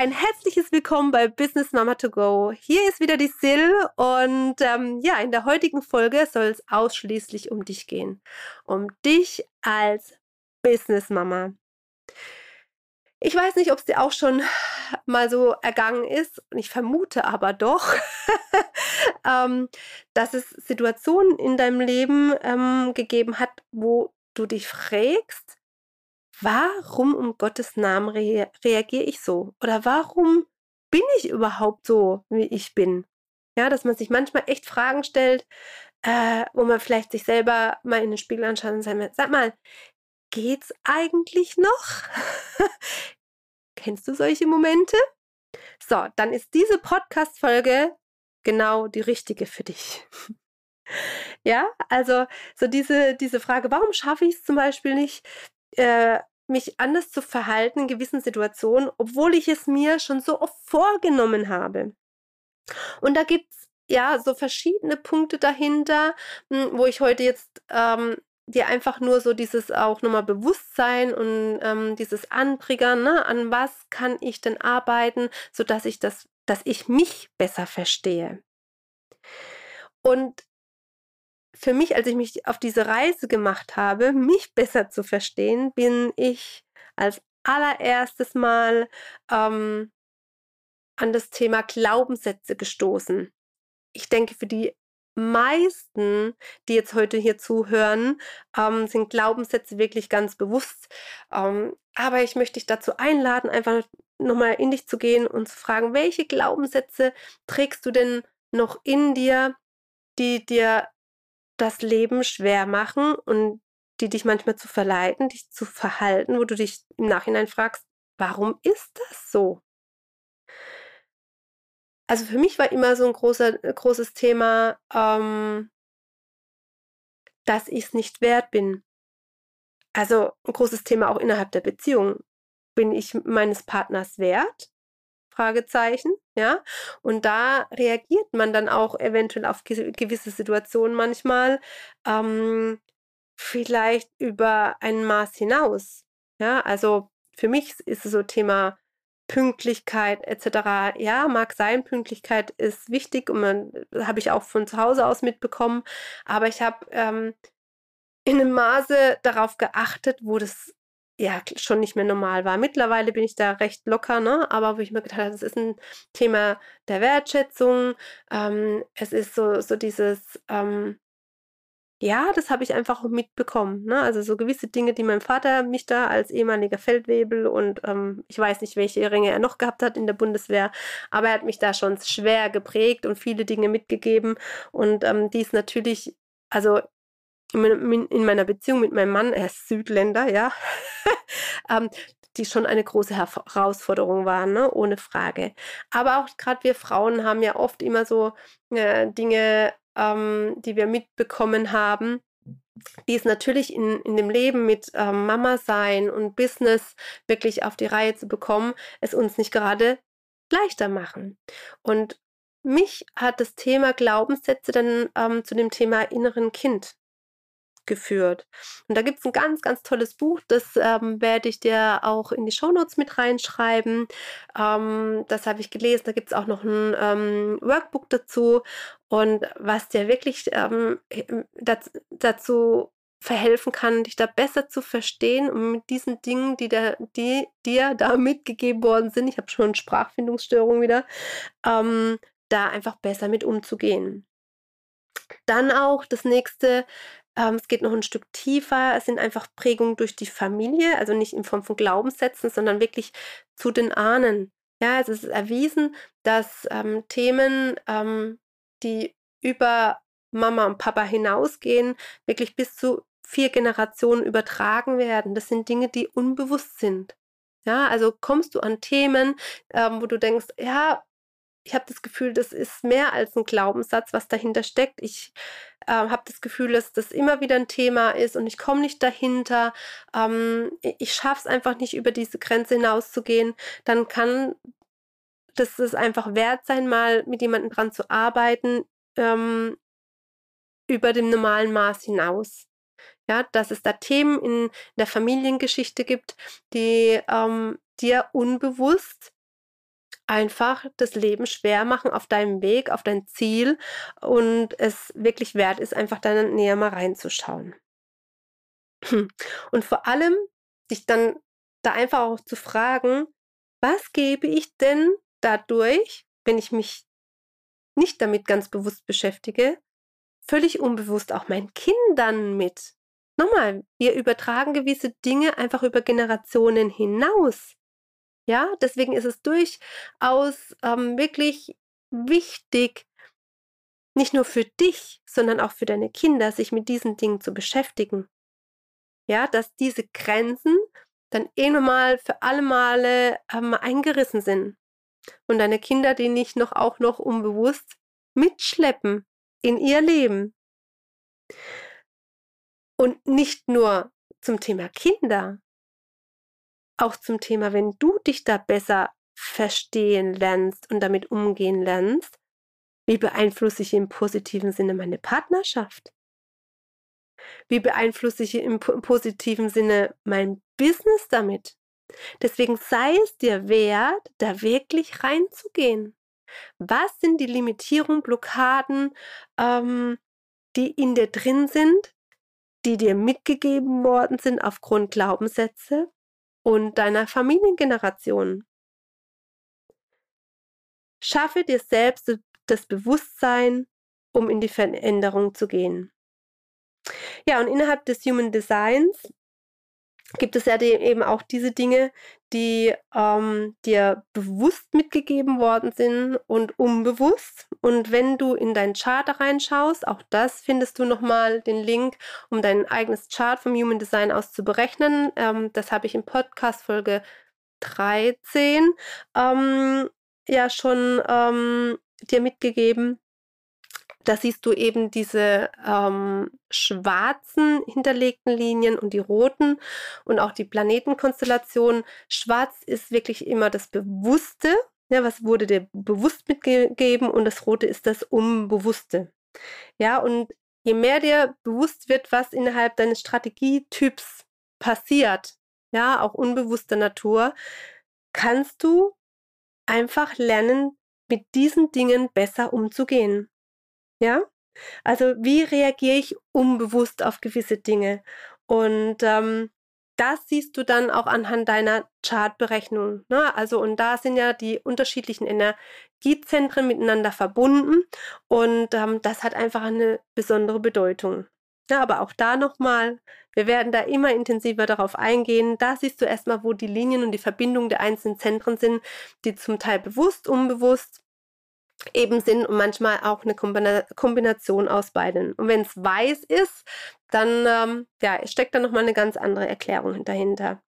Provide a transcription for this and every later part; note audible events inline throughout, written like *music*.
Ein herzliches Willkommen bei Business Mama to Go. Hier ist wieder die Sil und ähm, ja, in der heutigen Folge soll es ausschließlich um dich gehen. Um dich als Business Mama. Ich weiß nicht, ob es dir auch schon mal so ergangen ist, ich vermute aber doch, *laughs* ähm, dass es Situationen in deinem Leben ähm, gegeben hat, wo du dich fragst, warum um Gottes Namen rea reagiere ich so? Oder warum bin ich überhaupt so, wie ich bin? Ja, dass man sich manchmal echt Fragen stellt, äh, wo man vielleicht sich selber mal in den Spiegel anschaut und sagt, sag mal, geht's eigentlich noch? *laughs* Kennst du solche Momente? So, dann ist diese Podcast-Folge genau die richtige für dich. *laughs* ja, also so diese, diese Frage, warum schaffe ich es zum Beispiel nicht, äh, mich anders zu verhalten in gewissen Situationen, obwohl ich es mir schon so oft vorgenommen habe. Und da gibt es ja so verschiedene Punkte dahinter, hm, wo ich heute jetzt ähm, dir einfach nur so dieses auch nochmal Bewusstsein und ähm, dieses Antriggern, ne, an was kann ich denn arbeiten, sodass ich das, dass ich mich besser verstehe. Und für mich, als ich mich auf diese Reise gemacht habe, mich besser zu verstehen, bin ich als allererstes Mal ähm, an das Thema Glaubenssätze gestoßen. Ich denke, für die meisten, die jetzt heute hier zuhören, ähm, sind Glaubenssätze wirklich ganz bewusst. Ähm, aber ich möchte dich dazu einladen, einfach nochmal in dich zu gehen und zu fragen, welche Glaubenssätze trägst du denn noch in dir, die dir das Leben schwer machen und die dich manchmal zu verleiten, dich zu verhalten, wo du dich im Nachhinein fragst, warum ist das so? Also für mich war immer so ein großer, großes Thema, ähm, dass ich es nicht wert bin. Also ein großes Thema auch innerhalb der Beziehung. Bin ich meines Partners wert? Fragezeichen, ja. Und da reagiert man dann auch eventuell auf gewisse Situationen manchmal ähm, vielleicht über ein Maß hinaus. Ja, also für mich ist es so Thema Pünktlichkeit etc. Ja, mag sein, Pünktlichkeit ist wichtig und man habe ich auch von zu Hause aus mitbekommen. Aber ich habe ähm, in einem Maße darauf geachtet, wo das ja schon nicht mehr normal war. Mittlerweile bin ich da recht locker, ne? aber wo ich mir gedacht habe, das ist ein Thema der Wertschätzung. Ähm, es ist so, so dieses, ähm, ja, das habe ich einfach mitbekommen. Ne? Also so gewisse Dinge, die mein Vater mich da als ehemaliger Feldwebel und ähm, ich weiß nicht, welche Ringe er noch gehabt hat in der Bundeswehr, aber er hat mich da schon schwer geprägt und viele Dinge mitgegeben. Und ähm, dies natürlich, also in meiner Beziehung mit meinem Mann, er ist Südländer, ja, *laughs* ähm, die schon eine große Herausforderung waren, ne? ohne Frage. Aber auch gerade wir Frauen haben ja oft immer so äh, Dinge, ähm, die wir mitbekommen haben, die es natürlich in, in dem Leben mit ähm, Mama sein und Business wirklich auf die Reihe zu bekommen, es uns nicht gerade leichter machen. Und mich hat das Thema Glaubenssätze dann ähm, zu dem Thema inneren Kind geführt. Und da gibt es ein ganz, ganz tolles Buch, das ähm, werde ich dir auch in die Shownotes mit reinschreiben. Ähm, das habe ich gelesen, da gibt es auch noch ein ähm, Workbook dazu. Und was dir wirklich ähm, dazu, dazu verhelfen kann, dich da besser zu verstehen und mit diesen Dingen, die, da, die dir da *laughs* mitgegeben worden sind, ich habe schon Sprachfindungsstörung wieder, ähm, da einfach besser mit umzugehen. Dann auch das nächste, ähm, es geht noch ein Stück tiefer. Es sind einfach Prägungen durch die Familie, also nicht in Form von Glaubenssätzen, sondern wirklich zu den Ahnen. Ja, es ist erwiesen, dass ähm, Themen, ähm, die über Mama und Papa hinausgehen, wirklich bis zu vier Generationen übertragen werden. Das sind Dinge, die unbewusst sind. Ja, also kommst du an Themen, ähm, wo du denkst, ja, ich habe das Gefühl, das ist mehr als ein Glaubenssatz, was dahinter steckt. Ich äh, habe das Gefühl, dass das immer wieder ein Thema ist und ich komme nicht dahinter. Ähm, ich schaffe es einfach nicht, über diese Grenze hinauszugehen. Dann kann das es einfach wert sein, mal mit jemandem dran zu arbeiten, ähm, über dem normalen Maß hinaus. Ja, dass es da Themen in der Familiengeschichte gibt, die ähm, dir unbewusst einfach das Leben schwer machen auf deinem Weg, auf dein Ziel und es wirklich wert ist, einfach da näher mal reinzuschauen. Und vor allem dich dann da einfach auch zu fragen, was gebe ich denn dadurch, wenn ich mich nicht damit ganz bewusst beschäftige, völlig unbewusst auch meinen Kindern mit. Nochmal, wir übertragen gewisse Dinge einfach über Generationen hinaus. Ja, deswegen ist es durchaus ähm, wirklich wichtig, nicht nur für dich, sondern auch für deine Kinder, sich mit diesen Dingen zu beschäftigen. Ja, dass diese Grenzen dann eh nochmal für alle Male ähm, eingerissen sind und deine Kinder die nicht noch auch noch unbewusst mitschleppen in ihr Leben. Und nicht nur zum Thema Kinder, auch zum Thema, wenn du dich da besser verstehen lernst und damit umgehen lernst, wie beeinflusse ich im positiven Sinne meine Partnerschaft? Wie beeinflusse ich im positiven Sinne mein Business damit? Deswegen sei es dir wert, da wirklich reinzugehen. Was sind die Limitierungen, Blockaden, ähm, die in dir drin sind, die dir mitgegeben worden sind aufgrund Glaubenssätze und deiner Familiengeneration? Schaffe dir selbst das Bewusstsein, um in die Veränderung zu gehen. Ja, und innerhalb des Human Designs gibt es ja eben auch diese Dinge, die ähm, dir bewusst mitgegeben worden sind und unbewusst. Und wenn du in dein Chart reinschaust, auch das findest du nochmal den Link, um dein eigenes Chart vom Human Design aus zu berechnen. Ähm, das habe ich in Podcast Folge 13 ähm, ja schon ähm, dir mitgegeben. Da siehst du eben diese ähm, schwarzen hinterlegten Linien und die roten und auch die Planetenkonstellation. Schwarz ist wirklich immer das Bewusste, ja, was wurde dir bewusst mitgegeben und das Rote ist das Unbewusste. Ja, und je mehr dir bewusst wird, was innerhalb deines Strategietyps passiert, ja, auch unbewusster Natur, kannst du einfach lernen, mit diesen Dingen besser umzugehen. Ja? Also wie reagiere ich unbewusst auf gewisse Dinge? Und ähm, das siehst du dann auch anhand deiner Chartberechnung. Ne? Also, und da sind ja die unterschiedlichen Energiezentren miteinander verbunden und ähm, das hat einfach eine besondere Bedeutung. Ja, aber auch da nochmal, wir werden da immer intensiver darauf eingehen. Da siehst du erstmal, wo die Linien und die Verbindungen der einzelnen Zentren sind, die zum Teil bewusst, unbewusst eben sind und manchmal auch eine Kombination aus beiden. Und wenn es weiß ist, dann ähm, ja, steckt da nochmal eine ganz andere Erklärung dahinter.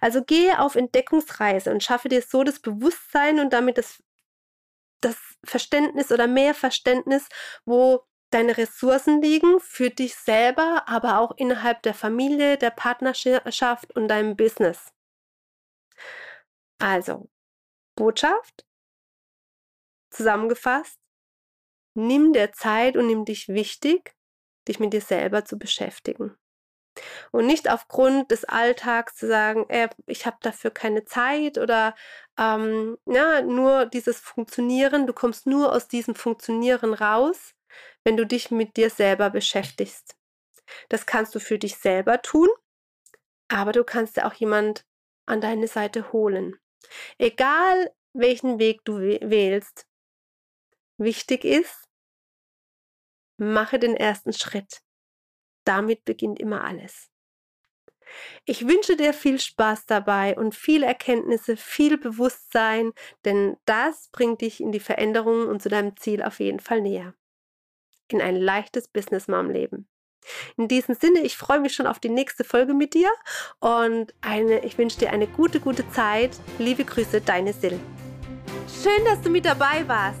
Also gehe auf Entdeckungsreise und schaffe dir so das Bewusstsein und damit das, das Verständnis oder mehr Verständnis, wo deine Ressourcen liegen für dich selber, aber auch innerhalb der Familie, der Partnerschaft und deinem Business. Also, Botschaft, Zusammengefasst, nimm dir Zeit und nimm dich wichtig, dich mit dir selber zu beschäftigen. Und nicht aufgrund des Alltags zu sagen, äh, ich habe dafür keine Zeit oder ähm, ja, nur dieses Funktionieren, du kommst nur aus diesem Funktionieren raus, wenn du dich mit dir selber beschäftigst. Das kannst du für dich selber tun, aber du kannst ja auch jemand an deine Seite holen. Egal welchen Weg du wählst, Wichtig ist, mache den ersten Schritt. Damit beginnt immer alles. Ich wünsche dir viel Spaß dabei und viele Erkenntnisse, viel Bewusstsein, denn das bringt dich in die Veränderung und zu deinem Ziel auf jeden Fall näher. In ein leichtes Business Mom Leben. In diesem Sinne, ich freue mich schon auf die nächste Folge mit dir und eine, ich wünsche dir eine gute, gute Zeit. Liebe Grüße, deine Sil. Schön, dass du mit dabei warst.